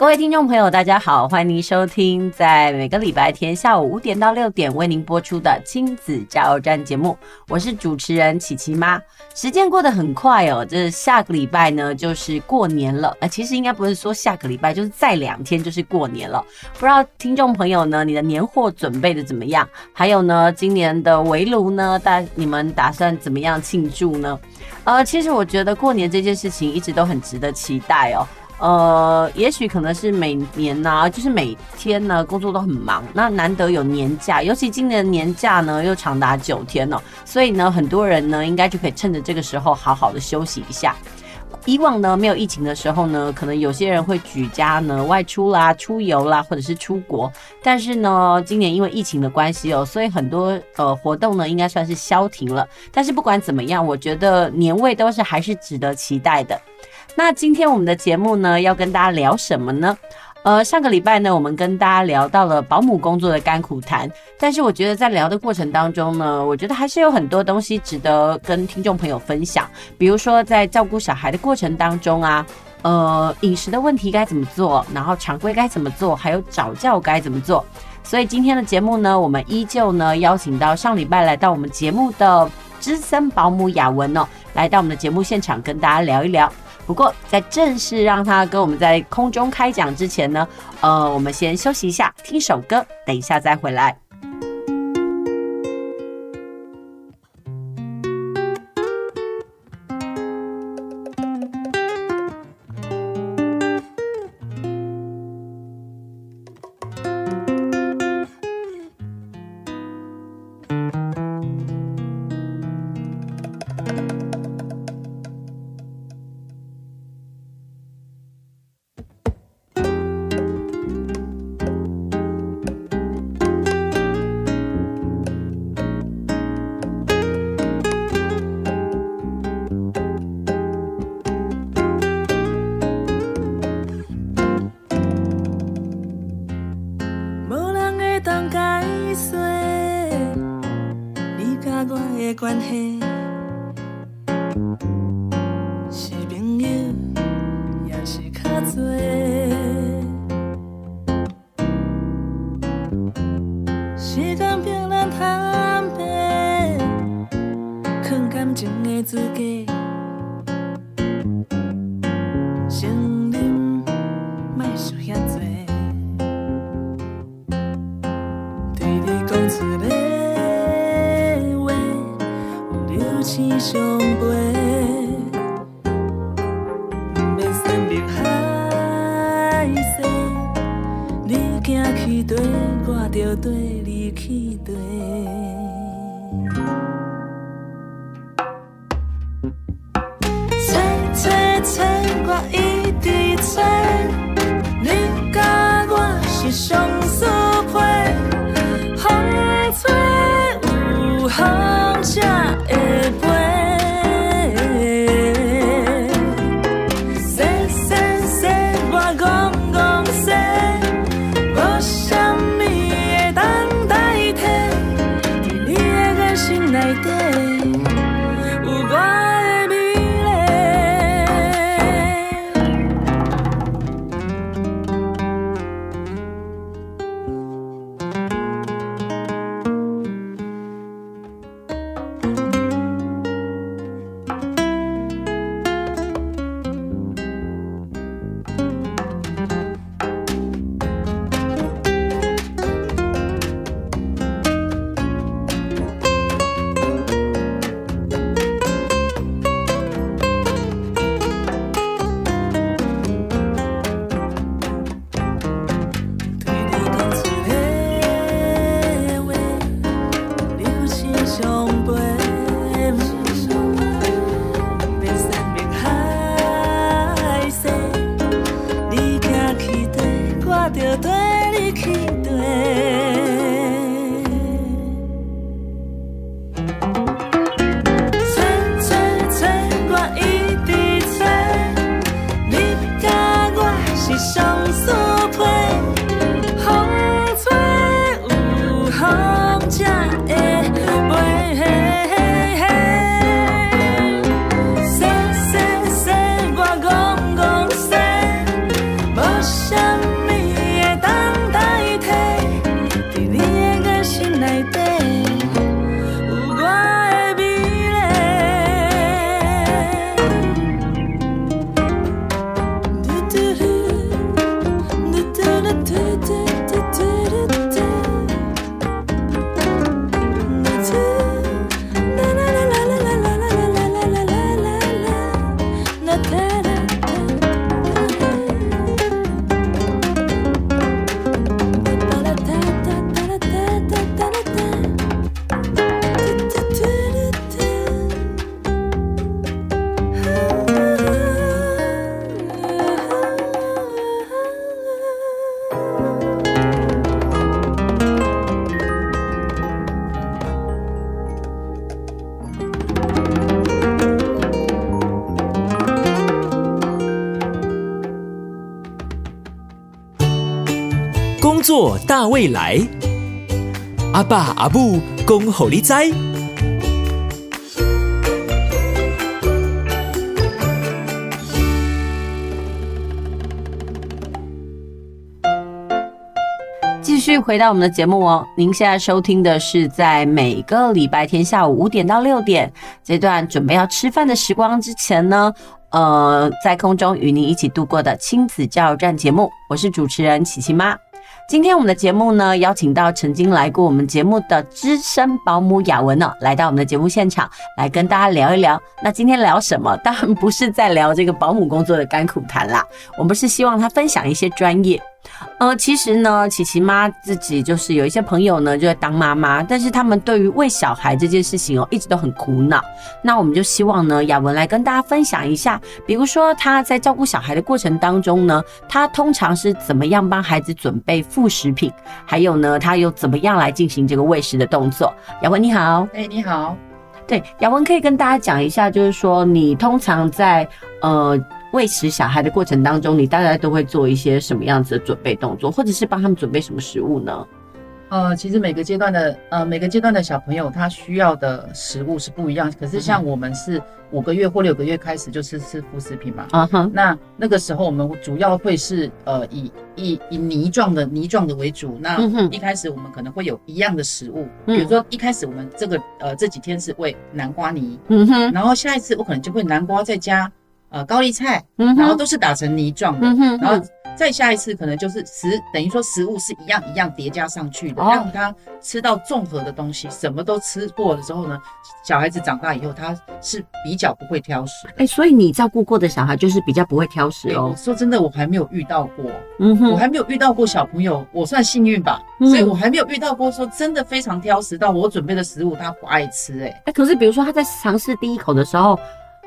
各位听众朋友，大家好，欢迎您收听在每个礼拜天下午五点到六点为您播出的亲子加油站节目，我是主持人琪琪妈。时间过得很快哦，这下个礼拜呢就是过年了。呃，其实应该不是说下个礼拜，就是再两天就是过年了。不知道听众朋友呢，你的年货准备的怎么样？还有呢，今年的围炉呢，大你们打算怎么样庆祝呢？呃，其实我觉得过年这件事情一直都很值得期待哦。呃，也许可能是每年呢、就是每天呢工作都很忙，那难得有年假，尤其今年年假呢又长达九天哦，所以呢很多人呢应该就可以趁着这个时候好好的休息一下。以往呢没有疫情的时候呢，可能有些人会举家呢外出啦、出游啦，或者是出国，但是呢今年因为疫情的关系哦，所以很多呃活动呢应该算是消停了。但是不管怎么样，我觉得年味都是还是值得期待的。那今天我们的节目呢，要跟大家聊什么呢？呃，上个礼拜呢，我们跟大家聊到了保姆工作的甘苦谈，但是我觉得在聊的过程当中呢，我觉得还是有很多东西值得跟听众朋友分享。比如说在照顾小孩的过程当中啊，呃，饮食的问题该怎么做，然后常规该怎么做，还有早教该怎么做。所以今天的节目呢，我们依旧呢邀请到上礼拜来到我们节目的资深保姆雅雯哦，来到我们的节目现场跟大家聊一聊。不过，在正式让他跟我们在空中开讲之前呢，呃，我们先休息一下，听首歌，等一下再回来。付け大未来，阿爸阿母恭候你知。继续回到我们的节目哦，您现在收听的是在每个礼拜天下午五点到六点这段准备要吃饭的时光之前呢，呃，在空中与您一起度过的亲子加油站节目，我是主持人琪琪妈。今天我们的节目呢，邀请到曾经来过我们节目的资深保姆雅文呢，来到我们的节目现场，来跟大家聊一聊。那今天聊什么？当然不是在聊这个保姆工作的甘苦谈啦，我们是希望她分享一些专业。呃，其实呢，琪琪妈自己就是有一些朋友呢，就在当妈妈，但是他们对于喂小孩这件事情哦，一直都很苦恼。那我们就希望呢，雅文来跟大家分享一下，比如说她在照顾小孩的过程当中呢，她通常是怎么样帮孩子准备副食品，还有呢，她又怎么样来进行这个喂食的动作。雅文你好，哎，你好，对，雅文可以跟大家讲一下，就是说你通常在呃。喂食小孩的过程当中，你大概都会做一些什么样子的准备动作，或者是帮他们准备什么食物呢？呃，其实每个阶段的呃每个阶段的小朋友他需要的食物是不一样。可是像我们是五个月或六个月开始就是吃副食品嘛，啊哈、uh，huh. 那那个时候我们主要会是呃以以以泥状的泥状的为主。那一开始我们可能会有一样的食物，嗯、比如说一开始我们这个呃这几天是喂南瓜泥，嗯哼，然后下一次我可能就会南瓜再加。呃，高丽菜，然后都是打成泥状的，嗯、哼然后再下一次可能就是食，等于说食物是一样一样叠加上去的，哦、让他吃到综合的东西，什么都吃过了之后呢，小孩子长大以后他是比较不会挑食。哎、欸，所以你照顾过的小孩就是比较不会挑食哦。说真的，我还没有遇到过，嗯哼，我还没有遇到过小朋友，我算幸运吧，嗯、所以我还没有遇到过说真的非常挑食到我准备的食物他不爱吃、欸。哎，哎，可是比如说他在尝试第一口的时候。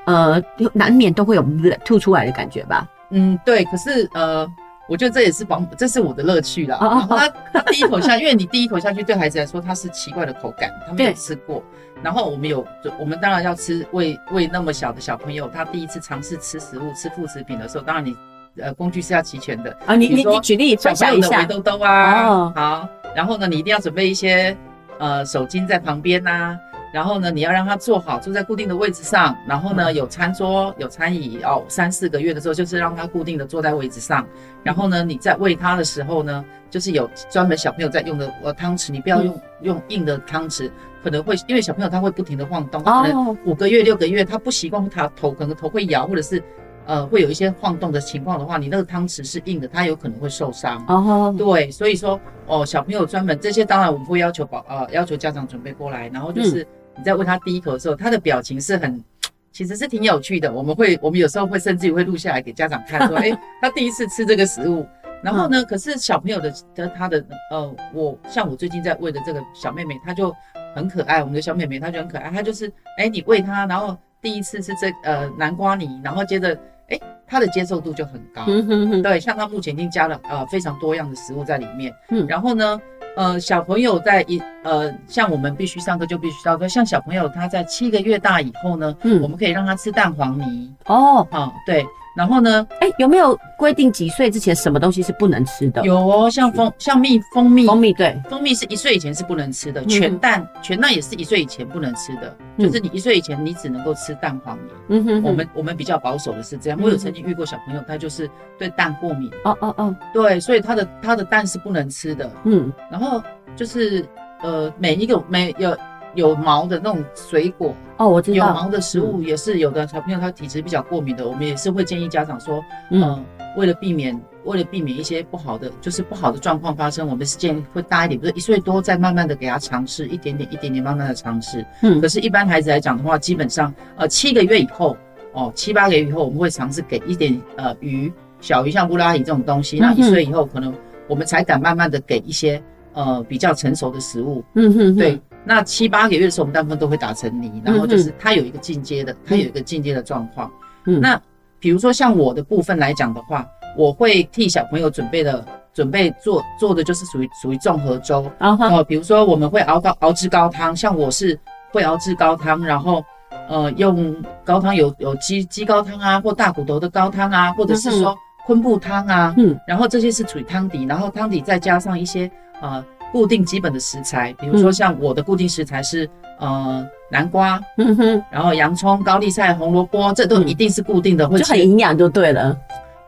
呃，难免都会有吐出来的感觉吧？嗯，对。可是呃，我觉得这也是保姆，这是我的乐趣啦。Oh, oh, oh. 他他第一口下，因为你第一口下去对孩子来说，它是奇怪的口感，他没有吃过。然后我们有，我们当然要吃喂喂那么小的小朋友，他第一次尝试吃食物、吃副食品的时候，当然你呃工具是要齐全的啊。你你你举例分享一下。围兜兜啊，oh. 好。然后呢，你一定要准备一些呃手巾在旁边呐、啊。然后呢，你要让他坐好，坐在固定的位置上。然后呢，有餐桌，有餐椅哦。三四个月的时候，就是让他固定的坐在位置上。然后呢，你在喂他的时候呢，就是有专门小朋友在用的呃汤匙，你不要用用硬的汤匙，可能会因为小朋友他会不停的晃动，可能五个月六个月他不习惯，他头可能头会摇，或者是呃会有一些晃动的情况的话，你那个汤匙是硬的，他有可能会受伤。哦，对，所以说哦，小朋友专门这些，当然我们会要求保呃要求家长准备过来，然后就是。你在喂他第一口的时候，他的表情是很，其实是挺有趣的。我们会，我们有时候会甚至于会录下来给家长看，说，哎、欸，他第一次吃这个食物。然后呢，可是小朋友的，的他的，呃，我像我最近在喂的这个小妹妹，她就很可爱。我们的小妹妹她就很可爱，她就是，哎、欸，你喂她，然后第一次吃这呃南瓜泥，然后接着，哎、欸，她的接受度就很高。嗯哼哼。对，像她目前已经加了呃非常多样的食物在里面。嗯。然后呢？呃，小朋友在一呃，像我们必须上课就必须上课。像小朋友他在七个月大以后呢，嗯，我们可以让他吃蛋黄泥。哦，好、哦，对。然后呢，哎，有没有规定几岁之前什么东西是不能吃的？有哦，像蜂像蜜蜂蜜，蜂蜜对，蜂蜜是一岁以前是不能吃的。全蛋全蛋也是一岁以前不能吃的，就是你一岁以前你只能够吃蛋黄泥。嗯哼，我们我们比较保守的是这样。我有曾经遇过小朋友，他就是对蛋过敏。哦哦哦，对，所以他的他的蛋是不能吃的。嗯，然后就是呃，每一个每有。有毛的那种水果哦，我知道有毛的食物也是有的小朋友他体质比较过敏的，我们也是会建议家长说，嗯，为了避免为了避免一些不好的就是不好的状况发生，我们是建议会大一点，比如一岁多再慢慢的给他尝试一点点一点点慢慢的尝试，嗯，可是，一般孩子来讲的话，基本上呃七个月以后哦，七八个月以后，我们会尝试给一点呃鱼，小鱼像乌拉鱼这种东西。那一岁以后，可能我们才敢慢慢的给一些呃比较成熟的食物。嗯哼，对。那七八个月的时候，我们大部分都会打成泥，然后就是它有一个进阶的，它有一个进阶的状况。嗯，那比如说像我的部分来讲的话，我会替小朋友准备的准备做做的就是属于属于综合粥。哦，比如说我们会熬高熬制高汤，像我是会熬制高汤，然后。呃，用高汤有有鸡鸡高汤啊，或大骨头的高汤啊，或者是说昆布汤啊，嗯，然后这些是属于汤底，然后汤底再加上一些呃固定基本的食材，比如说像我的固定食材是呃南瓜，嗯哼，然后洋葱、高丽菜、红萝卜，这都一定是固定的，会就很营养就对了。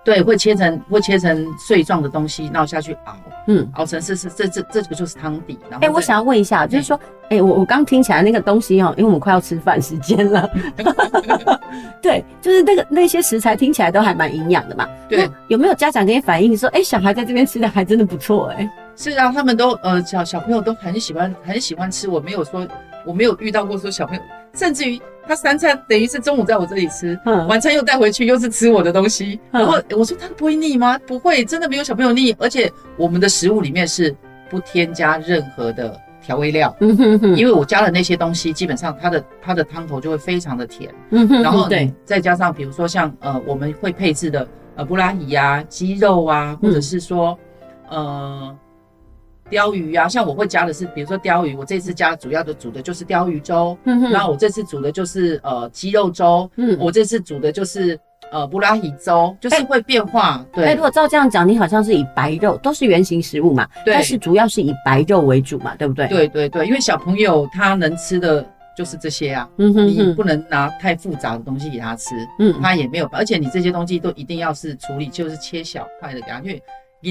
对，会切成会切成碎状的东西，然后下去熬，嗯，熬成是是这这这个就是汤底。然后，哎，我想要问一下，就是说，哎，我我刚听起来那个东西哦，因为我们快要吃饭时间了，对，就是那个那些食材听起来都还蛮营养的嘛。对，有没有家长给你反映说，哎，小孩在这边吃的还真的不错，哎，是啊，他们都呃小小朋友都很喜欢很喜欢吃，我没有说我没有遇到过说小朋友，甚至于。他三餐等于是中午在我这里吃，嗯，晚餐又带回去，又是吃我的东西。嗯、然后我说他不会腻吗？不会，真的没有小朋友腻。而且我们的食物里面是不添加任何的调味料，嗯哼哼，因为我加了那些东西，基本上它的它的汤头就会非常的甜。嗯哼，然后对，再加上比如说像呃我们会配置的呃布拉提啊、鸡肉啊，或者是说、嗯、呃。鯛鱼啊，像我会加的是，比如说鲷鱼，我这次加主要的煮的就是鲷鱼粥。嗯哼，然后我这次煮的就是呃鸡肉粥。嗯，我这次煮的就是呃布拉提粥，就是会变化。欸、对，哎，如果照这样讲，你好像是以白肉，都是原型食物嘛，对，但是主要是以白肉为主嘛，对不对？对对对，因为小朋友他能吃的就是这些啊。嗯哼，哼，你不能拿太复杂的东西给他吃。嗯，他也没有，而且你这些东西都一定要是处理，就是切小块的给他，因为。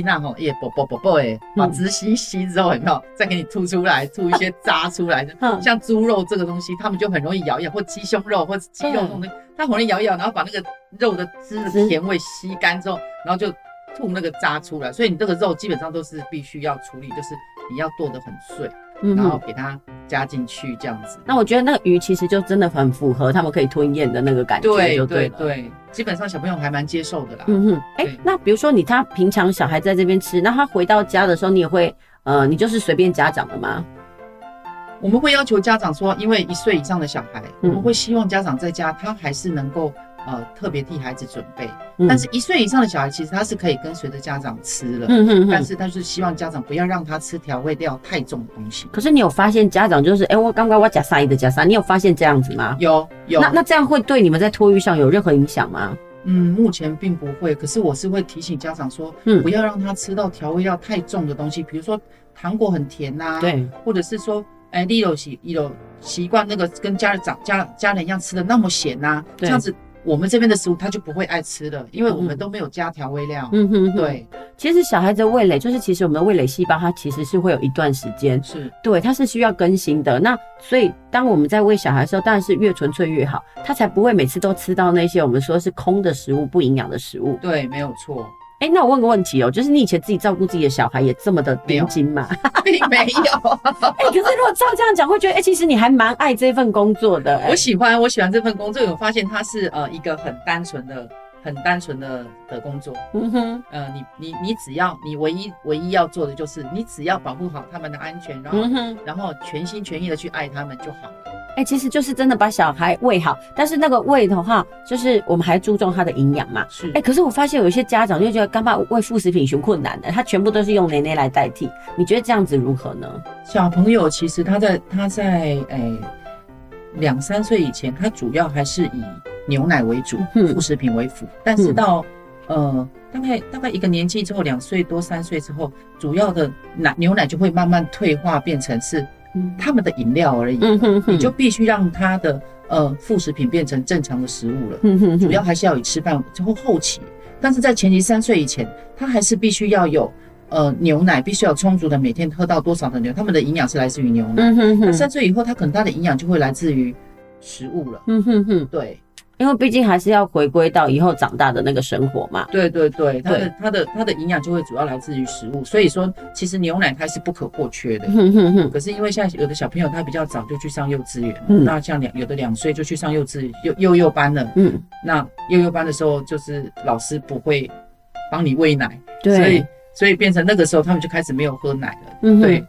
那吼也啵啵啵啵诶，把汁吸吸之后有没有再给你吐出来，吐一些渣出来的。像猪肉这个东西，他们就很容易咬一咬，或鸡胸肉或者鸡肉这种东西，它很容易咬一咬，然后把那个肉的汁的甜味吸干之后，然后就吐那个渣出来。所以你这个肉基本上都是必须要处理，就是你要剁得很碎。然后给它加进去这样子，那我觉得那个鱼其实就真的很符合他们可以吞咽的那个感觉，對对对，对，基本上小朋友还蛮接受的啦。嗯哼，哎、欸，那比如说你他平常小孩在这边吃，那他回到家的时候，你也会呃，你就是随便家长的吗？我们会要求家长说，因为一岁以上的小孩，我们会希望家长在家他还是能够。呃，特别替孩子准备，嗯、但是一岁以上的小孩其实他是可以跟随着家长吃了，嗯哼哼，但是他是希望家长不要让他吃调味料太重的东西。可是你有发现家长就是，哎、欸，我刚刚我加沙一的加沙，你有发现这样子吗？有有。那那这样会对你们在托育上有任何影响吗？嗯，目前并不会。可是我是会提醒家长说，嗯，不要让他吃到调味料太重的东西，比如说糖果很甜呐、啊，对，或者是说，哎、欸，你有习有习惯那个跟家长家家人一样吃的那么咸呐、啊，这样子。我们这边的食物他就不会爱吃的，因为我们都没有加调味料。嗯哼，哼，对。其实小孩子的味蕾，就是其实我们的味蕾细胞，它其实是会有一段时间，是对，它是需要更新的。那所以当我们在喂小孩的时候，当然是越纯粹越好，他才不会每次都吃到那些我们说是空的食物、不营养的食物。对，没有错。哎、欸，那我问个问题哦、喔，就是你以前自己照顾自己的小孩也这么的盯紧吗？并没有。哎、欸，可是如果照这样讲，会觉得哎、欸，其实你还蛮爱这份工作的、欸。我喜欢，我喜欢这份工作。我发现它是呃一个很单纯的、很单纯的的工作。嗯哼。呃，你你你只要你唯一唯一要做的就是，你只要保护好他们的安全，然后、嗯、然后全心全意的去爱他们就好了。哎、欸，其实就是真的把小孩喂好，但是那个喂的话，就是我们还注重他的营养嘛。是。哎、欸，可是我发现有一些家长就觉得，干爸喂副食品熊困难的，他全部都是用奶奶来代替。你觉得这样子如何呢？小朋友其实他在他在哎两三岁以前，他主要还是以牛奶为主，副食品为辅。嗯、但是到、嗯、呃大概大概一个年纪之后，两岁多三岁之后，主要的奶牛奶就会慢慢退化，变成是。他们的饮料而已，嗯、哼哼，你就必须让他的呃副食品变成正常的食物了。嗯、哼哼，主要还是要以吃饭之后后期，但是在前期三岁以前，他还是必须要有呃牛奶，必须要充足的每天喝到多少的牛，他们的营养是来自于牛奶。嗯哼哼，那三岁以后，他可能他的营养就会来自于食物了。嗯哼哼，对。因为毕竟还是要回归到以后长大的那个生活嘛。对对对，它的它的它的营养就会主要来自于食物，所以说其实牛奶它是不可或缺的。哼哼哼，可是因为现在有的小朋友他比较早就去上幼稚园，嗯。那像两有的两岁就去上幼稚幼幼幼班了，嗯，那幼幼班的时候就是老师不会帮你喂奶，对，所以所以变成那个时候他们就开始没有喝奶了，嗯对，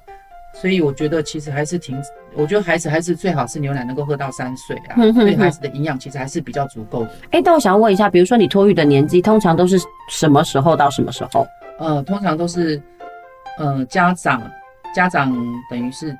所以我觉得其实还是挺，我觉得孩子还是最好是牛奶能够喝到三岁啊，嗯哼哼对孩子的营养其实还是比较足够的。哎、但我想要问一下，比如说你托育的年纪，通常都是什么时候到什么时候？呃，通常都是，呃，家长家长等于是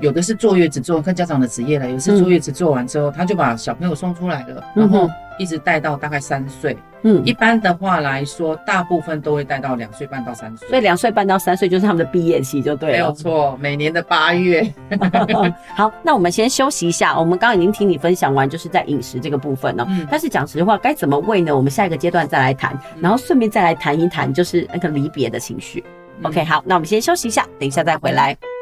有的是坐月子做，看家长的职业了，有的是坐月子做完之后，他就把小朋友送出来了，嗯然后哼一直带到大概三岁。嗯，一般的话来说，大部分都会带到两岁半到三岁。所以两岁半到三岁就是他们的毕业期，就对了没有。错，每年的八月。好，那我们先休息一下。我们刚刚已经听你分享完，就是在饮食这个部分哦、嗯但是讲实话，该怎么喂呢？我们下一个阶段再来谈，然后顺便再来谈一谈，就是那个离别的情绪。OK，好，那我们先休息一下，等一下再回来。寂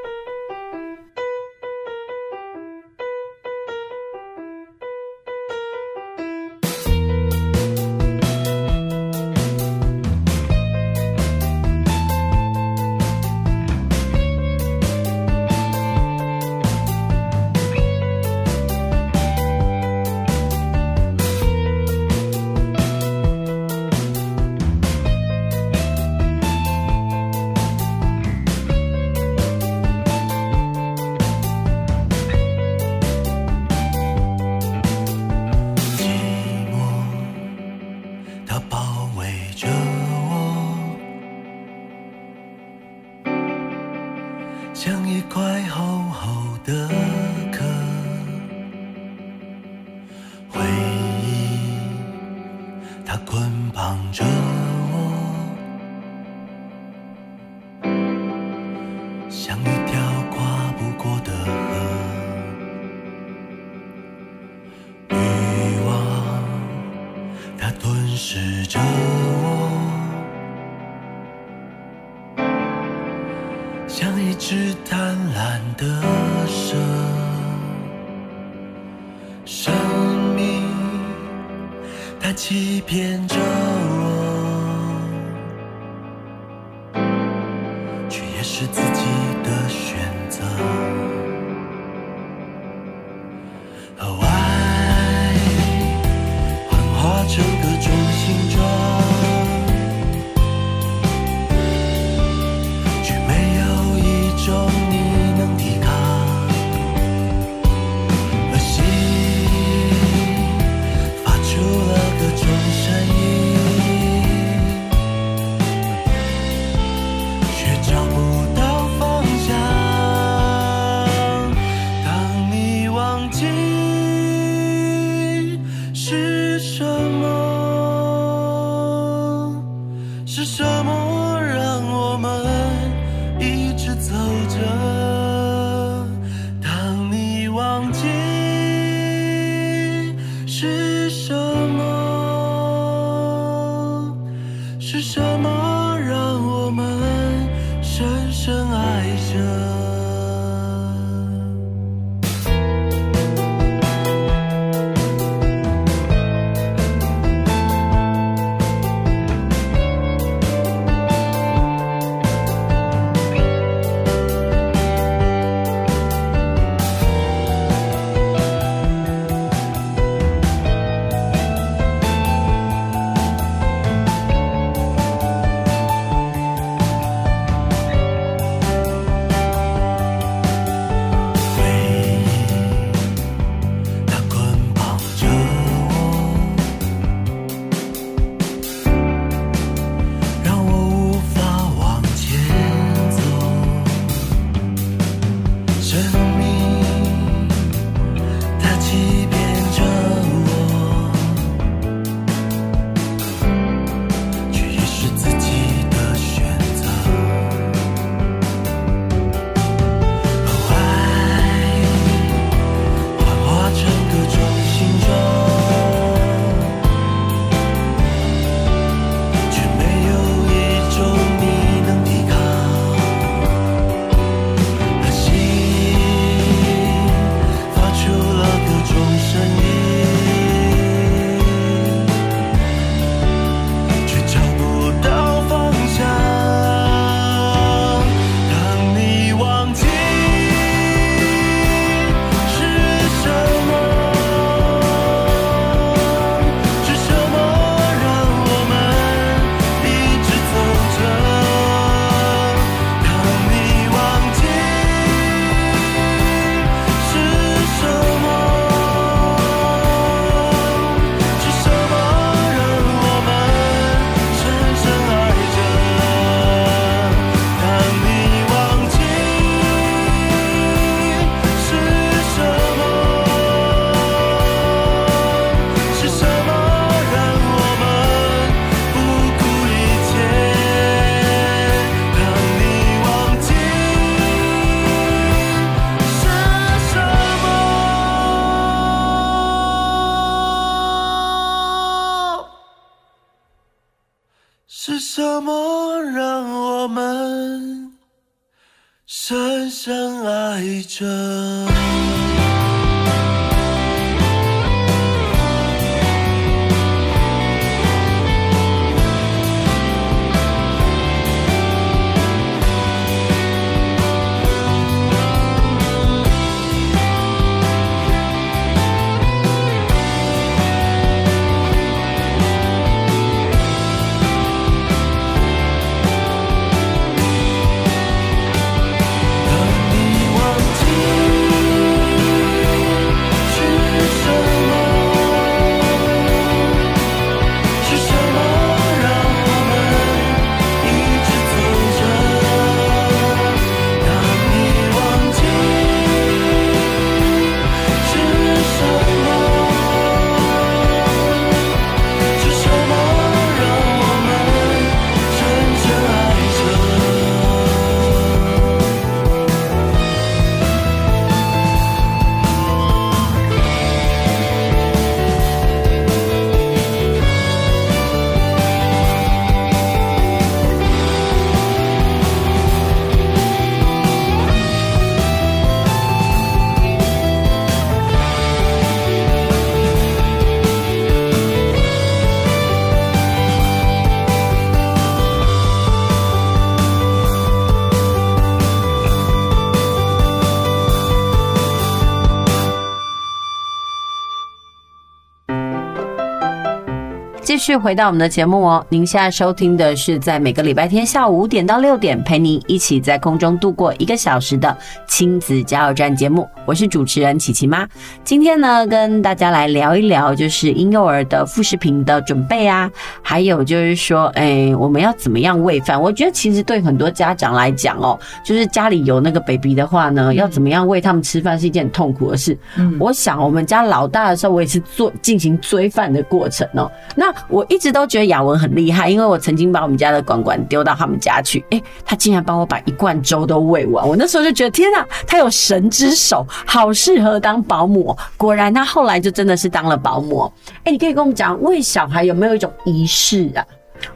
续回到我们的节目哦，您现在收听的是在每个礼拜天下午五点到六点，陪您一起在空中度过一个小时的亲子加油站节目。我是主持人琪琪妈，今天呢跟大家来聊一聊，就是婴幼儿的副食品的准备啊，还有就是说，哎，我们要怎么样喂饭？我觉得其实对很多家长来讲哦，就是家里有那个 baby 的话呢，要怎么样喂他们吃饭是一件很痛苦的事。嗯，我想我们家老大的时候，我也是做进行追饭的过程哦。那我一直都觉得雅文很厉害，因为我曾经把我们家的管管丢到他们家去，哎，他竟然帮我把一罐粥都喂完。我那时候就觉得天哪，他有神之手，好适合当保姆。果然，他后来就真的是当了保姆。哎，你可以跟我们讲，喂小孩有没有一种仪式啊，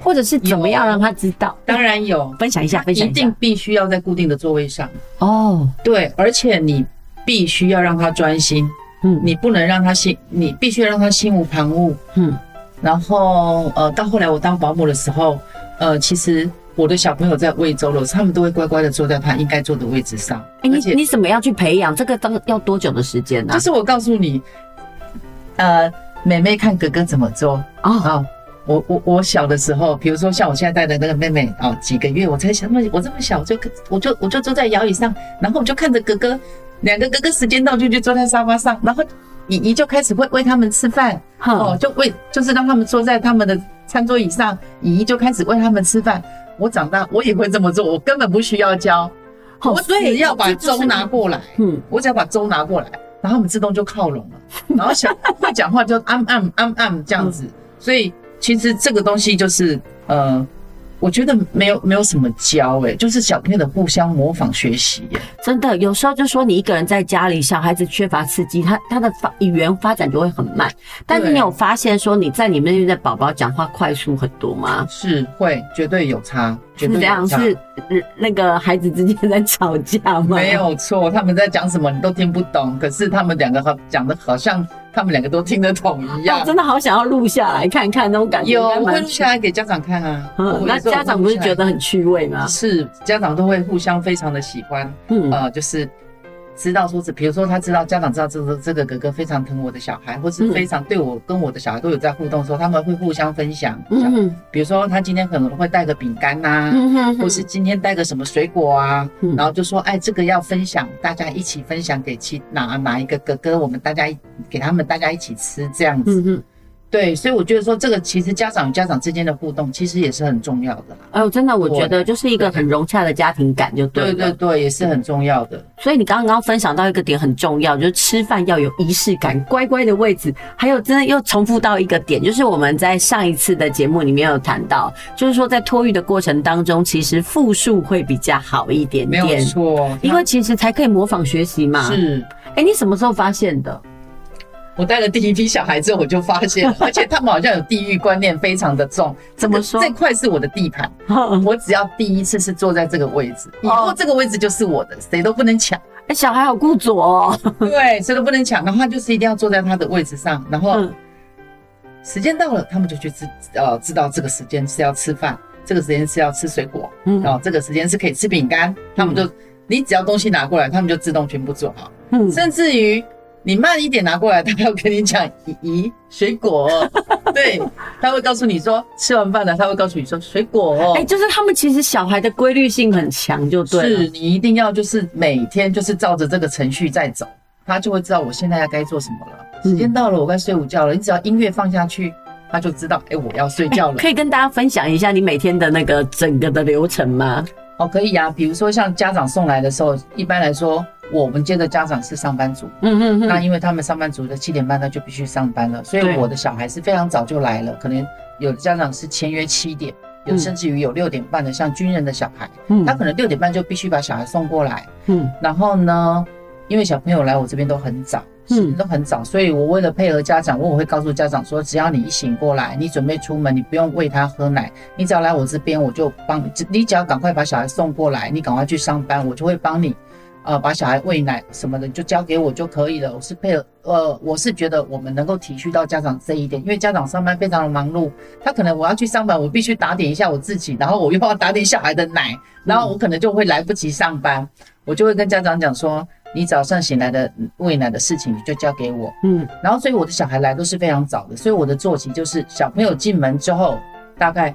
或者是怎么样让他知道？当然有，分享一下，分享一下。一定必须要在固定的座位上哦。对，而且你必须要让他专心，嗯，你不能让他心，你必须要让他心无旁骛，嗯。然后，呃，到后来我当保姆的时候，呃，其实我的小朋友在喂粥的时候，他们都会乖乖的坐在他应该坐的位置上。哎，你你怎么样去培养这个？当要多久的时间呢？就是我告诉你，呃，妹妹看哥哥怎么做哦。我我我小的时候，比如说像我现在带的那个妹妹哦，几个月我才想，我这么小，我就我就我就坐在摇椅上，然后我就看着哥哥，两个哥哥时间到就去坐在沙发上，然后。姨姨就开始喂喂他们吃饭，哦，就喂，就是让他们坐在他们的餐桌椅上，姨姨就开始喂他们吃饭。我长大我也会这么做，我根本不需要教，我只要把粥拿过来，嗯，我只要把粥拿过来，然后他们自动就靠拢了，然后小会讲话就嗯嗯嗯嗯这样子，所以其实这个东西就是呃。我觉得没有没有什么教诶，就是小朋友的互相模仿学习耶。真的，有时候就说你一个人在家里，小孩子缺乏刺激，他他的发语言发展就会很慢。但是你有发现说你在你们那边的宝宝讲话快速很多吗？是会，绝对有差。绝对有差。是这样，是那个孩子之间在吵架吗？没有错，他们在讲什么你都听不懂，可是他们两个好讲的好像。他们两个都听得懂一样，真的好想要录下来看看那种感觉。有，我会录下来给家长看啊。嗯，那家长不是觉得很趣味吗？是，家长都会互相非常的喜欢。嗯，呃，就是。知道说是，比如说他知道家长知道这个这个哥哥非常疼我的小孩，或是非常对我跟我的小孩都有在互动的时候，他们会互相分享。嗯，比如说他今天可能会带个饼干呐，或是今天带个什么水果啊，然后就说哎，这个要分享，大家一起分享给其哪哪一个哥哥，我们大家一给他们大家一起吃这样子。对，所以我觉得说这个其实家长与家长之间的互动其实也是很重要的。哎呦，真的，我觉得就是一个很融洽的家庭感，就对。对对对，也是很重要的。所以你刚刚分享到一个点很重要，就是吃饭要有仪式感，乖乖的位置。还有真的又重复到一个点，就是我们在上一次的节目里面有谈到，就是说在托育的过程当中，其实复述会比较好一点点。没有错，因为其实才可以模仿学习嘛。是。哎，你什么时候发现的？我带了第一批小孩之后，我就发现，而且他们好像有地域观念非常的重。怎么说？这块是我的地盘，我只要第一次是坐在这个位置，以后这个位置就是我的，谁都不能抢。哎，小孩好固着哦。对，谁都不能抢，然后他就是一定要坐在他的位置上，然后时间到了，他们就去知呃知道这个时间是要吃饭，这个时间是要吃水果，嗯，然后这个时间是可以吃饼干，他们就你只要东西拿过来，他们就自动全部做好，嗯，甚至于。你慢一点拿过来，他要跟你讲，咦，水果，对，他会告诉你说吃完饭了，他会告诉你说水果。哎、欸，就是他们其实小孩的规律性很强，就对。是你一定要就是每天就是照着这个程序在走，他就会知道我现在要该做什么了。时间到了，我该睡午觉了。你只要音乐放下去，他就知道，哎、欸，我要睡觉了、欸。可以跟大家分享一下你每天的那个整个的流程吗？哦，可以啊。比如说像家长送来的时候，一般来说。我们接的家长是上班族，嗯嗯嗯，那因为他们上班族的七点半他就必须上班了，所以我的小孩是非常早就来了，可能有的家长是签约七点，有甚至于有六点半的，像军人的小孩，嗯，他可能六点半就必须把小孩送过来，嗯，然后呢，因为小朋友来我这边都很早，嗯，都很早，所以我为了配合家长，我我会告诉家长说，只要你一醒过来，你准备出门，你不用喂他喝奶，你只要来我这边，我就帮你，你只要赶快把小孩送过来，你赶快去上班，我就会帮你。呃，把小孩喂奶什么的就交给我就可以了。我是配合，呃，我是觉得我们能够体恤到家长这一点，因为家长上班非常的忙碌，他可能我要去上班，我必须打点一下我自己，然后我又要打点小孩的奶，然后我可能就会来不及上班，我就会跟家长讲说，你早上醒来的喂奶的事情你就交给我，嗯，然后所以我的小孩来都是非常早的，所以我的作息就是小朋友进门之后大概。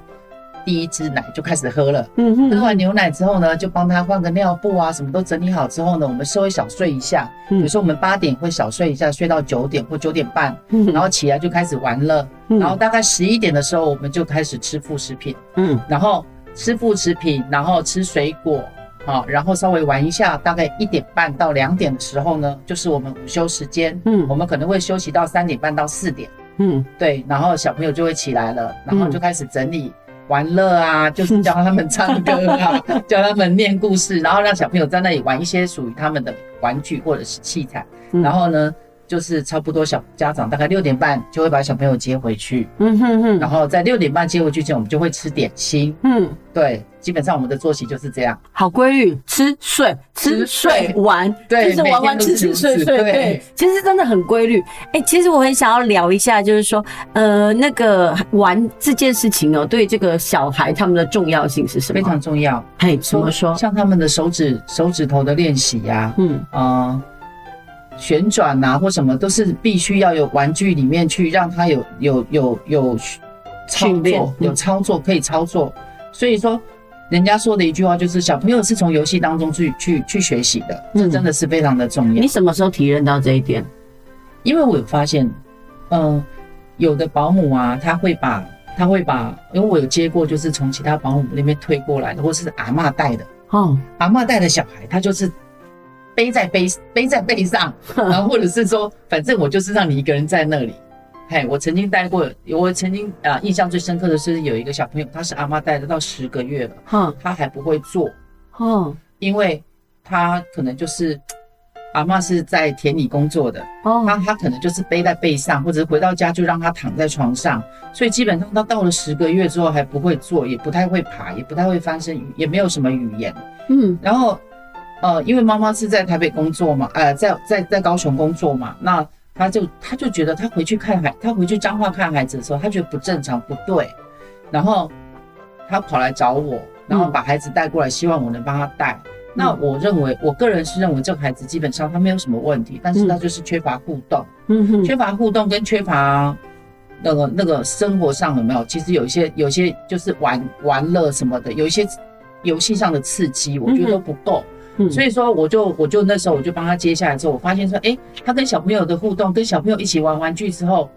第一支奶就开始喝了，嗯哼，喝完牛奶之后呢，就帮他换个尿布啊，什么都整理好之后呢，我们稍微小睡一下，比如说我们八点会小睡一下，睡到九点或九点半，嗯，然后起来就开始玩乐，然后大概十一点的时候我们就开始吃副食品，嗯，然后吃副食品，然后吃水果，好，然后稍微玩一下，大概一点半到两点的时候呢，就是我们午休时间，嗯，我们可能会休息到三点半到四点，嗯，对，然后小朋友就会起来了，然后就开始整理。玩乐啊，就是教他们唱歌啊，教他们念故事，然后让小朋友在那里玩一些属于他们的玩具或者是器材，然后呢。就是差不多小家长大概六点半就会把小朋友接回去，嗯哼哼，然后在六点半接回去之后，我们就会吃点心，嗯，对，基本上我们的作息就是这样，好规律，吃睡吃睡玩，对，就是玩玩吃吃睡睡，对，其实真的很规律。哎，其实我很想要聊一下，就是说，呃，那个玩这件事情哦，对这个小孩他们的重要性是什么？非常重要。嘿，怎么说？像他们的手指手指头的练习呀，嗯啊。旋转呐，或什么都是必须要有玩具里面去让他有有有有操作，有操作可以操作。所以说，人家说的一句话就是，小朋友是从游戏当中去去去学习的，这真的是非常的重要。你什么时候体验到这一点？因为我有发现，嗯，有的保姆啊，他会把他会把，因为我有接过，就是从其他保姆那边推过来的，或是阿嬷带的，哦，阿嬷带的小孩，他就是。背在背背在背上，然后或者是说，反正我就是让你一个人在那里。嘿，我曾经带过，我曾经啊、呃、印象最深刻的是有一个小朋友，他是阿妈带的到十个月了，哼，他还不会坐，哼，因为他可能就是阿妈是在田里工作的，哦，他他可能就是背在背上，或者是回到家就让他躺在床上，所以基本上他到了十个月之后还不会坐，也不太会爬，也不太会翻身，也没有什么语言，嗯，然后。呃，因为妈妈是在台北工作嘛，呃，在在在高雄工作嘛，那他就他就觉得他回去看孩，他回去彰化看孩子的时候，他觉得不正常，不对，然后他跑来找我，然后把孩子带过来，希望我能帮他带。嗯、那我认为，我个人是认为这个孩子基本上他没有什么问题，但是他就是缺乏互动，嗯哼，缺乏互动跟缺乏那个那个生活上有没有？其实有一些有些就是玩玩乐什么的，有一些游戏上的刺激，我觉得都不够。嗯、所以说，我就我就那时候我就帮他接下来之后，我发现说，哎、欸，他跟小朋友的互动，跟小朋友一起玩玩具之后，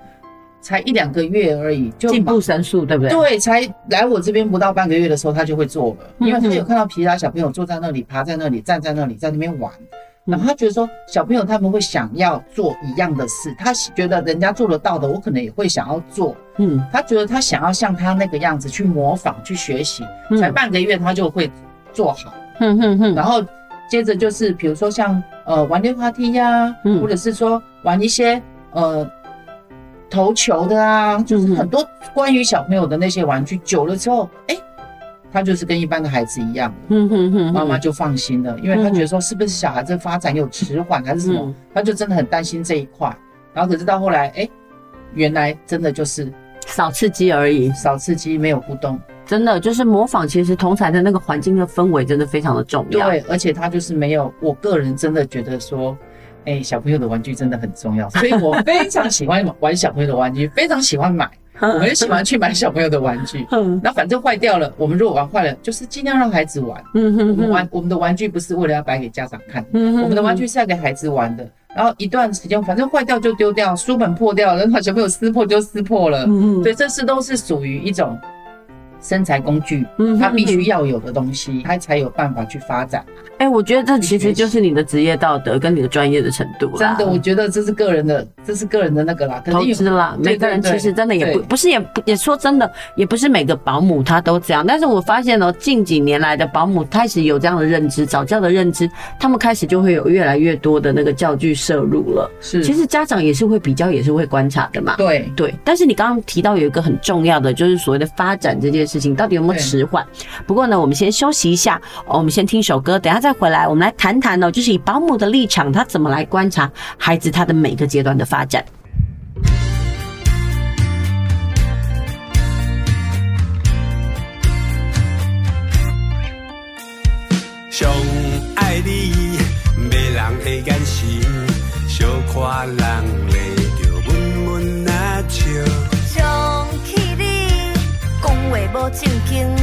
才一两个月而已，就进步神速，对不对？对，才来我这边不到半个月的时候，他就会做了，因为他有看到其他小朋友坐在那里，爬在那里，站在那里，在那边玩，然后他觉得说，小朋友他们会想要做一样的事，他觉得人家做得到的，我可能也会想要做，嗯，他觉得他想要像他那个样子去模仿去学习，才半个月他就会做好，嗯哼哼，然后。接着就是，比如说像呃玩溜滑梯呀，或者是说玩一些呃投球的啊，就是很多关于小朋友的那些玩具，久了之后，哎，他就是跟一般的孩子一样，嗯哼哼，妈妈就放心了，因为他觉得说是不是小孩子发展有迟缓还是什么，他就真的很担心这一块。然后可是到后来，哎，原来真的就是少刺激而已，少刺激没有互动。真的就是模仿，其实同侪的那个环境的氛围真的非常的重要。对，而且他就是没有，我个人真的觉得说，哎、欸，小朋友的玩具真的很重要，所以我非常喜欢玩小朋友的玩具，非常喜欢买，我很喜欢去买小朋友的玩具。那反正坏掉了，我们如果玩坏了，就是尽量让孩子玩。嗯哼，我们玩我们的玩具不是为了要摆给家长看，嗯哼，我们的玩具是要给孩子玩的。然后一段时间，反正坏掉就丢掉，书本破掉了，然后小朋友撕破就撕破了。嗯嗯，对，这是都是属于一种。生财工具，嗯，他必须要有的东西，他才有办法去发展。哎、欸，我觉得这其实就是你的职业道德跟你的专业的程度了。真的，我觉得这是个人的，这是个人的那个啦，投资啦。每个人其实真的也不不是也不也说真的，也不是每个保姆他都这样。但是我发现呢，近几年来的保姆开始有这样的认知，早教的认知，他们开始就会有越来越多的那个教具摄入了。是，其实家长也是会比较，也是会观察的嘛。对对。但是你刚刚提到有一个很重要的，就是所谓的发展这件事情到底有没有迟缓？不过呢，我们先休息一下，我们先听首歌，等下再回来，我们来谈。谈谈呢，就是以保姆的立场，他怎么来观察孩子他的每个阶段的发展。相爱你，没人的眼神，小看人话无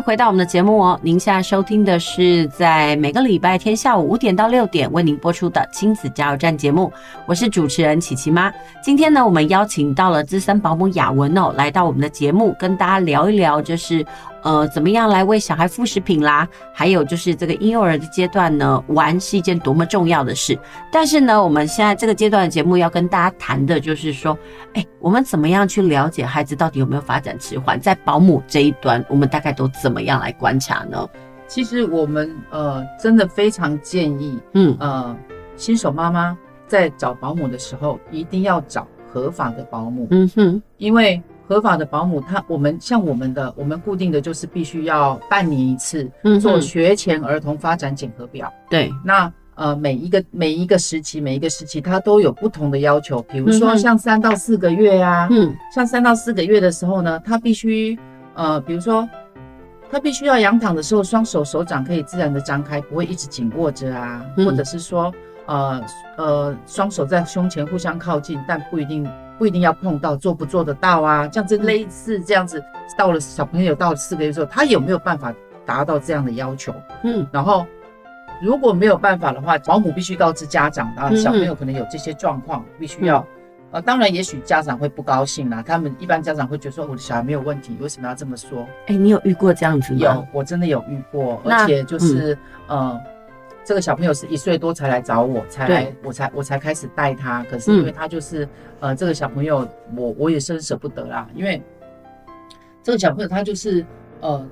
回到我们的节目哦。您现在收听的是在每个礼拜天下午五点到六点为您播出的亲子加油站节目，我是主持人琪琪妈。今天呢，我们邀请到了资深保姆雅文哦，来到我们的节目，跟大家聊一聊，就是。呃，怎么样来喂小孩副食品啦？还有就是这个婴幼儿的阶段呢，玩是一件多么重要的事。但是呢，我们现在这个阶段的节目要跟大家谈的就是说，哎，我们怎么样去了解孩子到底有没有发展迟缓？在保姆这一端，我们大概都怎么样来观察呢？其实我们呃，真的非常建议，嗯呃，新手妈妈在找保姆的时候，一定要找合法的保姆。嗯哼，因为。合法的保姆，他我们像我们的，我们固定的就是必须要半年一次做学前儿童发展检核表。对，那呃每一个每一个时期每一个时期它都有不同的要求，比如说像三到四个月啊，嗯，像三到四个月的时候呢，他必须呃比如说他必须要仰躺的时候，双手手掌可以自然的张开，不会一直紧握着啊，或者是说呃呃双手在胸前互相靠近，但不一定。不一定要碰到，做不做得到啊？像这类似这样子，到了小朋友到了四个月之后，他有没有办法达到这样的要求？嗯，然后如果没有办法的话，保姆必须告知家长啊，小朋友可能有这些状况，必须要。呃，当然，也许家长会不高兴啦。他们一般家长会觉得说，我的小孩没有问题，为什么要这么说？哎，你有遇过这样子吗？有，我真的有遇过，而且就是呃。这个小朋友是一岁多才来找我，才来，我才我才开始带他。可是因为他就是，呃，这个小朋友，我我也是很舍不得啦。因为这个小朋友他就是，呃，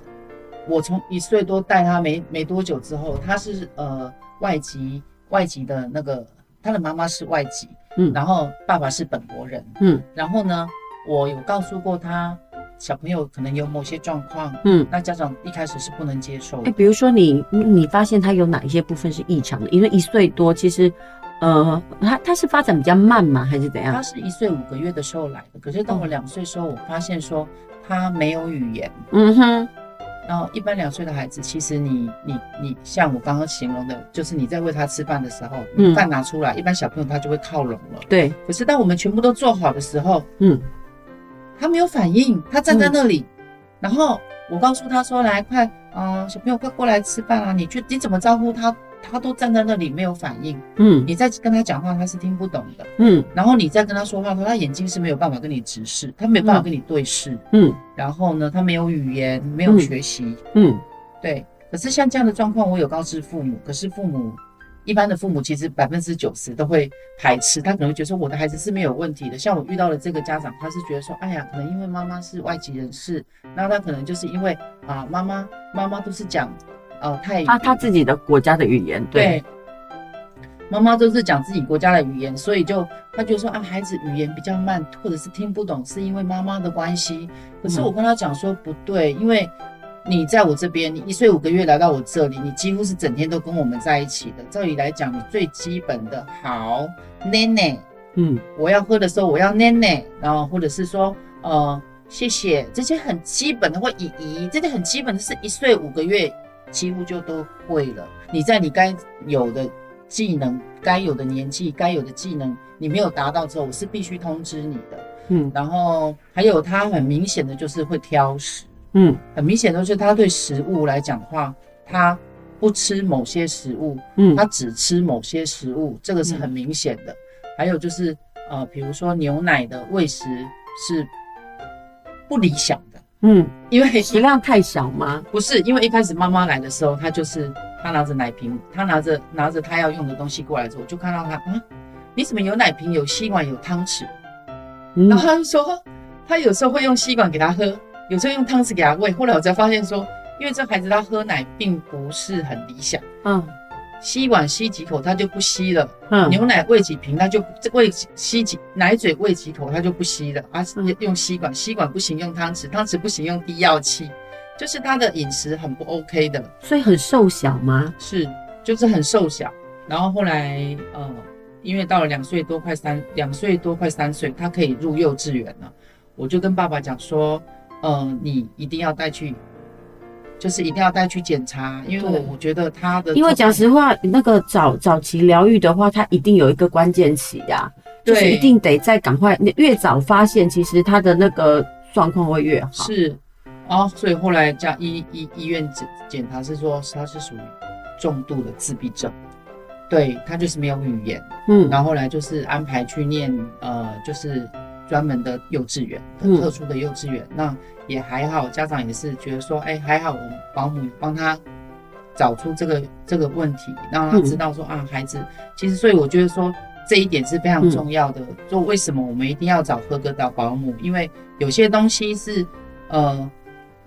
我从一岁多带他没没多久之后，他是呃外籍外籍的那个，他的妈妈是外籍，嗯，然后爸爸是本国人，嗯，然后呢，我有告诉过他。小朋友可能有某些状况，嗯，那家长一开始是不能接受的。哎、欸，比如说你你发现他有哪一些部分是异常的？因为一岁多，其实，呃，他他是发展比较慢吗？还是怎样？他是一岁五个月的时候来的，可是到我两岁时候，我发现说他没有语言。嗯哼。然后一般两岁的孩子，其实你你你像我刚刚形容的，就是你在喂他吃饭的时候，嗯，饭拿出来，一般小朋友他就会靠拢了。对。可是当我们全部都做好的时候，嗯。他没有反应，他站在那里，嗯、然后我告诉他说：“来，快，啊、呃，小朋友快过来吃饭啊！你去，你怎么招呼他，他都站在那里没有反应。嗯，你再跟他讲话，他是听不懂的。嗯，然后你再跟他说话，他眼睛是没有办法跟你直视，他没有办法跟你对视。嗯，然后呢，他没有语言，没有学习。嗯，嗯对。可是像这样的状况，我有告知父母，可是父母。一般的父母其实百分之九十都会排斥，他可能会觉得说我的孩子是没有问题的。像我遇到的这个家长，他是觉得说，哎呀，可能因为妈妈是外籍人士，那他可能就是因为啊，妈妈妈妈都是讲呃泰语，他他自己的国家的语言，对，妈妈都是讲自己国家的语言，所以就他觉得说啊，孩子语言比较慢，或者是听不懂，是因为妈妈的关系。可是我跟他讲说不对，因为。你在我这边，你一岁五个月来到我这里，你几乎是整天都跟我们在一起的。照理来讲，你最基本的好，奶奶，嗯，我要喝的时候我要奶奶，然后或者是说，呃，谢谢，这些很基本的或姨姨，这些很基本的是一岁五个月几乎就都会了。你在你该有的技能、该有的年纪、该有的技能，你没有达到之后，我是必须通知你的。嗯，然后还有他很明显的就是会挑食。嗯，很明显都是，他对食物来讲的话，他不吃某些食物，嗯，他只吃某些食物，这个是很明显的。嗯、还有就是，呃，比如说牛奶的喂食是不理想的，嗯，因为食量太小吗？不是，因为一开始妈妈来的时候，他就是他拿着奶瓶，他拿着拿着他要用的东西过来之后，我就看到他，啊，你怎么有奶瓶、有吸管、有汤匙？嗯、然后他就说，他有时候会用吸管给他喝。有时候用汤匙给他喂，后来我才发现说，因为这孩子他喝奶并不是很理想，嗯，吸管吸几口他就不吸了，嗯，牛奶喂几瓶他就喂吸几奶嘴喂几口他就不吸了，而是用吸管，吸管不行用汤匙，汤匙不行用滴药器，就是他的饮食很不 OK 的，所以很瘦小吗？是，就是很瘦小。然后后来呃，因为到了两岁多快三两岁多快三岁，他可以入幼稚园了，我就跟爸爸讲说。呃，你一定要带去，就是一定要带去检查，因为我我觉得他的，因为讲实话，那个早早期疗愈的话，它一定有一个关键期呀、啊，就是一定得再赶快，你越早发现，其实他的那个状况会越好。是，哦，所以后来加医医医院检检查是说他是属于重度的自闭症，对，他就是没有语言，嗯，然后后来就是安排去念呃，就是专门的幼稚园，很特殊的幼稚园，那也还好，家长也是觉得说，哎，还好，我们保姆帮他找出这个这个问题，让他知道说、嗯、啊，孩子其实，所以我觉得说这一点是非常重要的。说、嗯、为什么我们一定要找合格的保姆？因为有些东西是呃。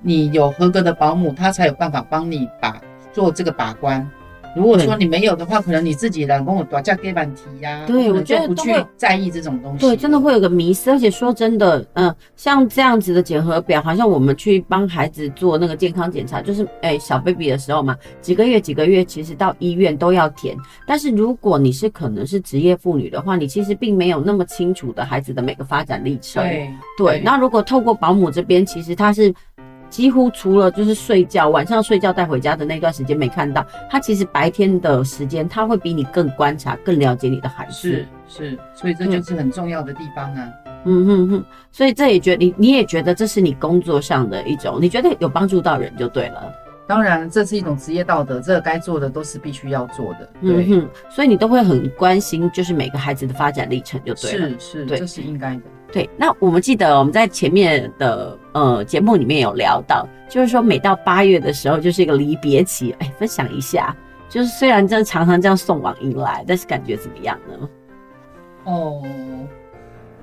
你有合格的保姆，他才有办法帮你把做这个把关。如果说你没有的话，可能你自己人跟我多加给板题呀。对，我觉得不去在意这种东西。对，真的会有个迷失。而且说真的，嗯、呃，像这样子的检核表，好像我们去帮孩子做那个健康检查，就是哎、欸、小 baby 的时候嘛，几个月几个月，其实到医院都要填。但是如果你是可能是职业妇女的话，你其实并没有那么清楚的孩子的每个发展历程。对。那如果透过保姆这边，其实他是。几乎除了就是睡觉，晚上睡觉带回家的那段时间没看到，他其实白天的时间他会比你更观察、更了解你的孩子。是是，所以这就是很重要的地方啊。嗯哼哼，所以这也觉得你你也觉得这是你工作上的一种，你觉得有帮助到人就对了。当然，这是一种职业道德，这个该做的都是必须要做的。对，嗯哼，所以你都会很关心，就是每个孩子的发展历程就对了。是是，对，这是应该的。对，那我们记得我们在前面的呃节目里面有聊到，就是说每到八月的时候就是一个离别期，哎，分享一下，就是虽然这常常这样送往迎来，但是感觉怎么样呢？哦，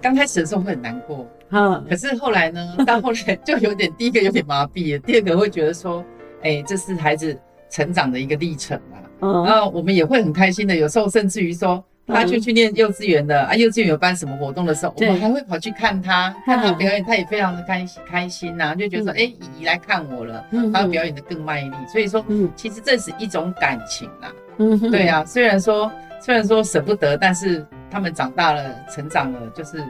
刚开始的时候会很难过，嗯，可是后来呢，到后来就有点第一个有点麻痹了，第二个会觉得说，哎，这是孩子成长的一个历程啊，嗯，然后我们也会很开心的，有时候甚至于说。他就去念幼稚园的啊，幼稚园有办什么活动的时候，我们还会跑去看他，看他表演，他也非常的开心开心呐，就觉得说，哎，姨姨来看我了，他会表演的更卖力，所以说，其实这是一种感情啦，嗯，对啊，虽然说虽然说舍不得，但是他们长大了，成长了，就是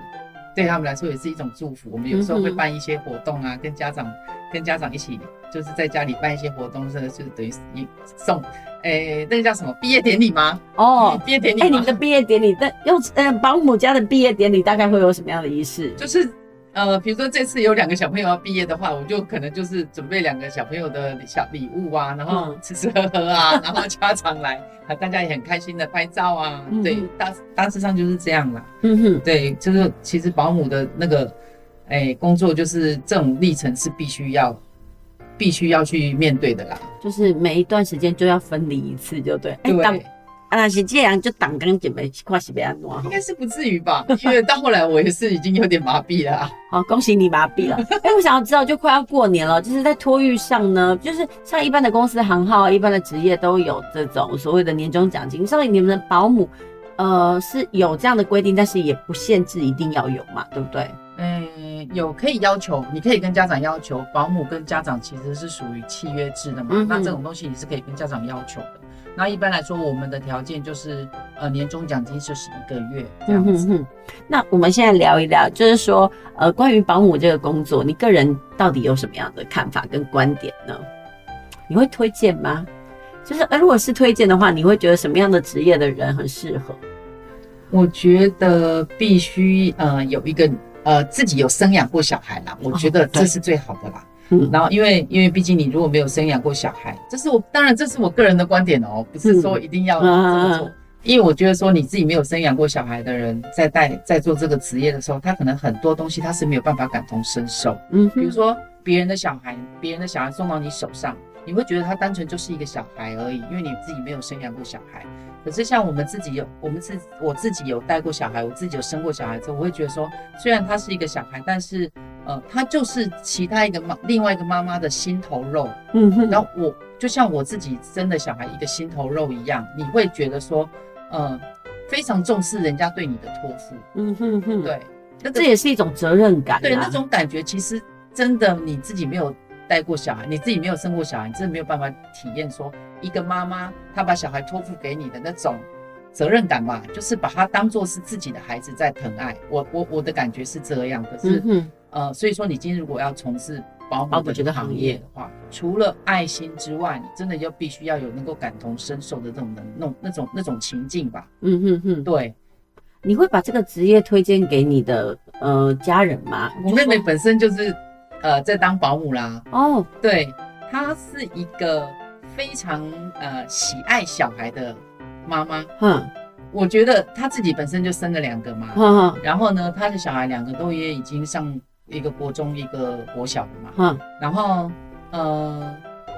对他们来说也是一种祝福。我们有时候会办一些活动啊，跟家长跟家长一起，就是在家里办一些活动，是就是等于一送。诶、欸，那个叫什么毕业典礼吗？哦，毕业典礼。哎、欸，你的毕业典礼，那用呃保姆家的毕业典礼大概会有什么样的仪式？就是呃，比如说这次有两个小朋友要毕业的话，我就可能就是准备两个小朋友的小礼物啊，然后吃吃喝喝啊，然后家长来，啊，大家也很开心的拍照啊。嗯、对，大大致上就是这样啦。嗯哼，对，就是其实保姆的那个哎、欸、工作，就是这种历程是必须要。必须要去面对的啦，就是每一段时间就要分离一次，就对。对，啊，那是这样就挡刚准备跨西北安诺，应该是不至于吧？因为到后来我也是已经有点麻痹了。好，恭喜你麻痹了。哎，我想要知道，就快要过年了，就是在托育上呢，就是像一般的公司行号、一般的职业都有这种所谓的年终奖金，所以你们的保姆，呃，是有这样的规定，但是也不限制一定要有嘛，对不对？嗯，有可以要求，你可以跟家长要求，保姆跟家长其实是属于契约制的嘛，嗯、那这种东西你是可以跟家长要求的。那一般来说，我们的条件就是，呃，年终奖金就是十一个月这样子。嗯哼哼。那我们现在聊一聊，就是说，呃，关于保姆这个工作，你个人到底有什么样的看法跟观点呢？你会推荐吗？就是，呃，如果是推荐的话，你会觉得什么样的职业的人很适合？我觉得必须，呃，有一个。呃，自己有生养过小孩啦，我觉得这是最好的啦。嗯，然后因为因为毕竟你如果没有生养过小孩，这是我当然这是我个人的观点哦，不是说一定要这么做。因为我觉得说你自己没有生养过小孩的人，在带在做这个职业的时候，他可能很多东西他是没有办法感同身受。嗯，比如说别人的小孩，别人的小孩送到你手上，你会觉得他单纯就是一个小孩而已，因为你自己没有生养过小孩。可是像我们自己有，我们自我自己有带过小孩，我自己有生过小孩之后，我会觉得说，虽然他是一个小孩，但是呃，他就是其他一个妈，另外一个妈妈的心头肉。嗯哼。然后我就像我自己生的小孩一个心头肉一样，你会觉得说，呃，非常重视人家对你的托付。嗯哼哼。对，那这也是一种责任感。对，那种感觉其实真的你自己没有带过小孩，你自己没有生过小孩，你真的没有办法体验说。一个妈妈，她把小孩托付给你的那种责任感吧，就是把他当做是自己的孩子在疼爱。我我我的感觉是这样，可是、嗯、呃，所以说你今天如果要从事保姆的这个行业的话，除了爱心之外，你真的就必须要有能够感同身受的这种能那种那种那种情境吧。嗯哼哼，对。你会把这个职业推荐给你的呃家人吗？我妹妹本身就是。呃在当保姆啦。哦，对，她是一个非常呃喜爱小孩的妈妈。哼，我觉得她自己本身就生了两个嘛，哼哼，然后呢，她的小孩两个都也已经上一个国中，一个国小的嘛。嗯，然后呃，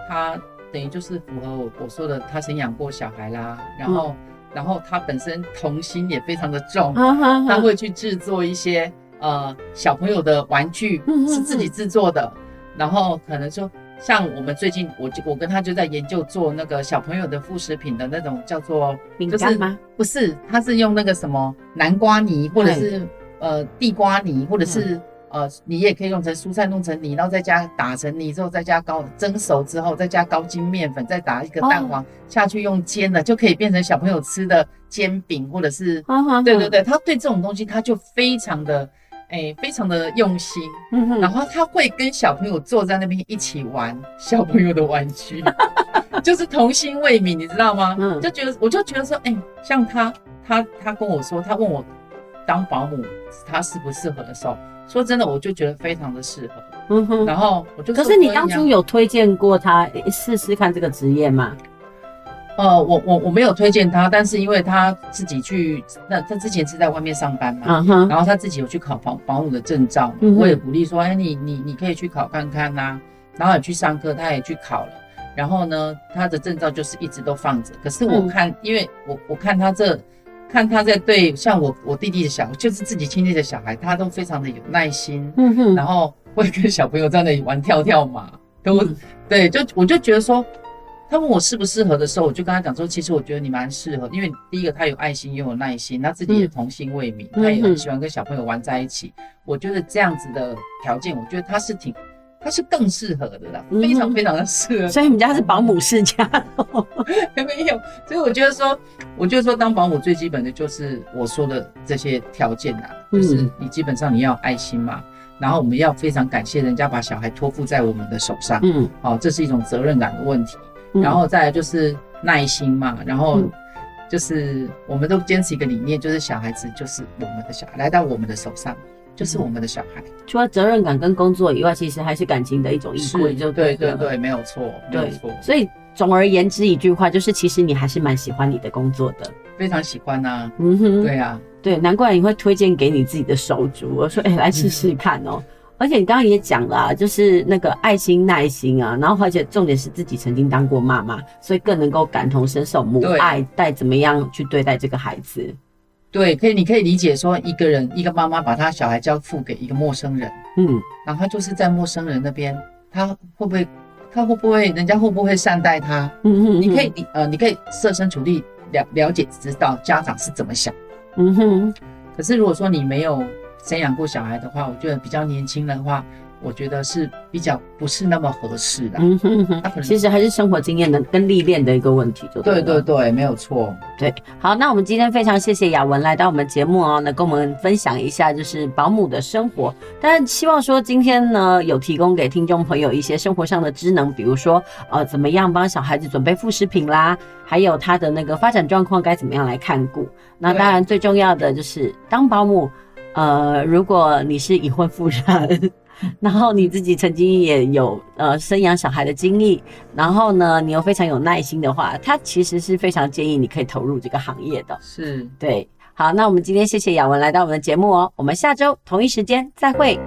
他等于就是符合我我说的，他生养过小孩啦，然后。嗯然后他本身童心也非常的重，他会去制作一些呃小朋友的玩具，是自己制作的。然后可能说，像我们最近，我就我跟他就在研究做那个小朋友的副食品的那种叫做饼干吗？不是，他是用那个什么南瓜泥，或者是呃地瓜泥，或者是。嗯呃，你也可以用成蔬菜弄成泥，然后再加打成泥之后，再加高蒸熟之后，再加高筋面粉，再打一个蛋黄、哦、下去用煎的，就可以变成小朋友吃的煎饼，或者是，哦哦、对对对，他对这种东西他就非常的，哎、欸，非常的用心，然后他会跟小朋友坐在那边一起玩小朋友的玩具，就是童心未泯，你知道吗？嗯，就觉得我就觉得说，哎、欸，像他，他他跟我说，他问我当保姆他适不适合的时候。说真的，我就觉得非常的适合。嗯哼，然后我就可是你当初有推荐过他试试看这个职业吗？呃，我我我没有推荐他，但是因为他自己去，那他之前是在外面上班嘛，然后他自己有去考保保姆的证照，嗯，我也鼓励说，哎，你你你可以去考看看呐，然后也去上课，他也去考了，然后呢，他的证照就是一直都放着。可是我看，因为我我看他这。看他在对像我我弟弟的小，就是自己亲戚的小孩，他都非常的有耐心，嗯哼，然后会跟小朋友在那里玩跳跳马，都、嗯、对，就我就觉得说，他问我适不适合的时候，我就跟他讲说，其实我觉得你蛮适合，因为第一个他有爱心又有耐心，他自己也童心未泯，嗯、他也很喜欢跟小朋友玩在一起，嗯、我觉得这样子的条件，我觉得他是挺。他是更适合的啦，非常非常的适合。所以你们家是保姆世家？没有。所以我觉得说，我觉得说当保姆最基本的就是我说的这些条件啦，就是你基本上你要爱心嘛，然后我们要非常感谢人家把小孩托付在我们的手上，嗯，好，这是一种责任感的问题。然后再来就是耐心嘛，然后就是我们都坚持一个理念，就是小孩子就是我们的小孩来到我们的手上。就是我们的小孩，除了责任感跟工作以外，其实还是感情的一种依归，就对对对，没有错，没有错。所以总而言之一句话，就是其实你还是蛮喜欢你的工作的，非常喜欢啊。嗯哼，对啊，对，难怪你会推荐给你自己的手足，我说 哎、欸，来试试看哦。而且你刚刚也讲了啊，就是那个爱心耐心啊，然后而且重点是自己曾经当过妈妈，所以更能够感同身受母爱带怎么样去对待这个孩子。对，可以，你可以理解说，一个人一个妈妈把她小孩交付给一个陌生人，嗯，然后他就是在陌生人那边，他会不会，他会不会，人家会不会善待他？嗯哼，你可以，呃，你可以设身处地了了解，知道家长是怎么想。嗯哼，可是如果说你没有生养过小孩的话，我觉得比较年轻的话。我觉得是比较不是那么合适的。嗯哼哼，其实还是生活经验的跟历练的一个问题，就对对对，没有错。对，好，那我们今天非常谢谢雅文来到我们节目哦，那跟我们分享一下就是保姆的生活。当然，希望说今天呢有提供给听众朋友一些生活上的知能，比如说呃怎么样帮小孩子准备副食品啦，还有他的那个发展状况该怎么样来看顾。那当然最重要的就是当保姆，呃，如果你是已婚妇人。然后你自己曾经也有呃生养小孩的经历，然后呢，你又非常有耐心的话，他其实是非常建议你可以投入这个行业的。是，对。好，那我们今天谢谢雅文来到我们的节目哦，我们下周同一时间再会。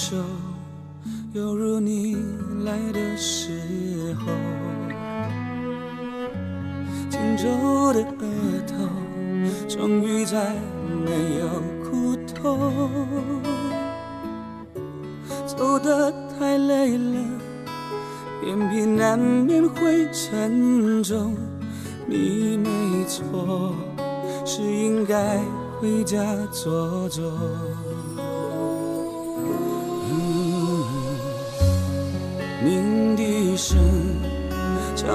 手，犹如你来的时候，紧皱的额头，终于再没有苦痛。走得太累了，眼皮难免会沉重。你没错，是应该回家坐坐。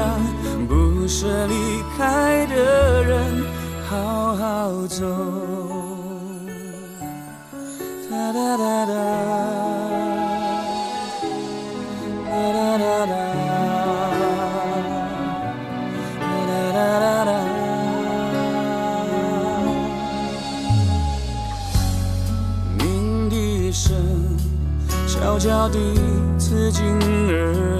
让不舍离开的人好好走。哒哒哒哒，哒哒哒哒。鸣笛声悄悄地刺进耳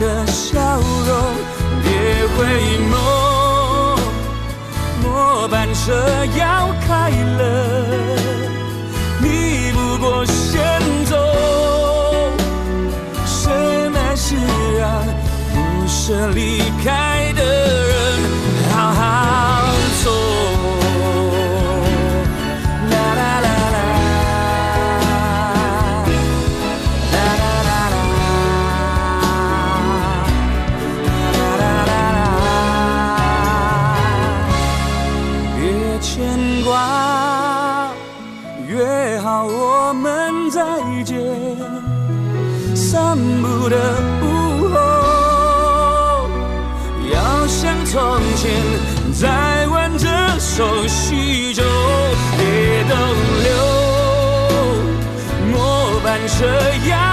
的笑容。别回眸，末班车要开了，你不过先走，深爱是让不舍离开这样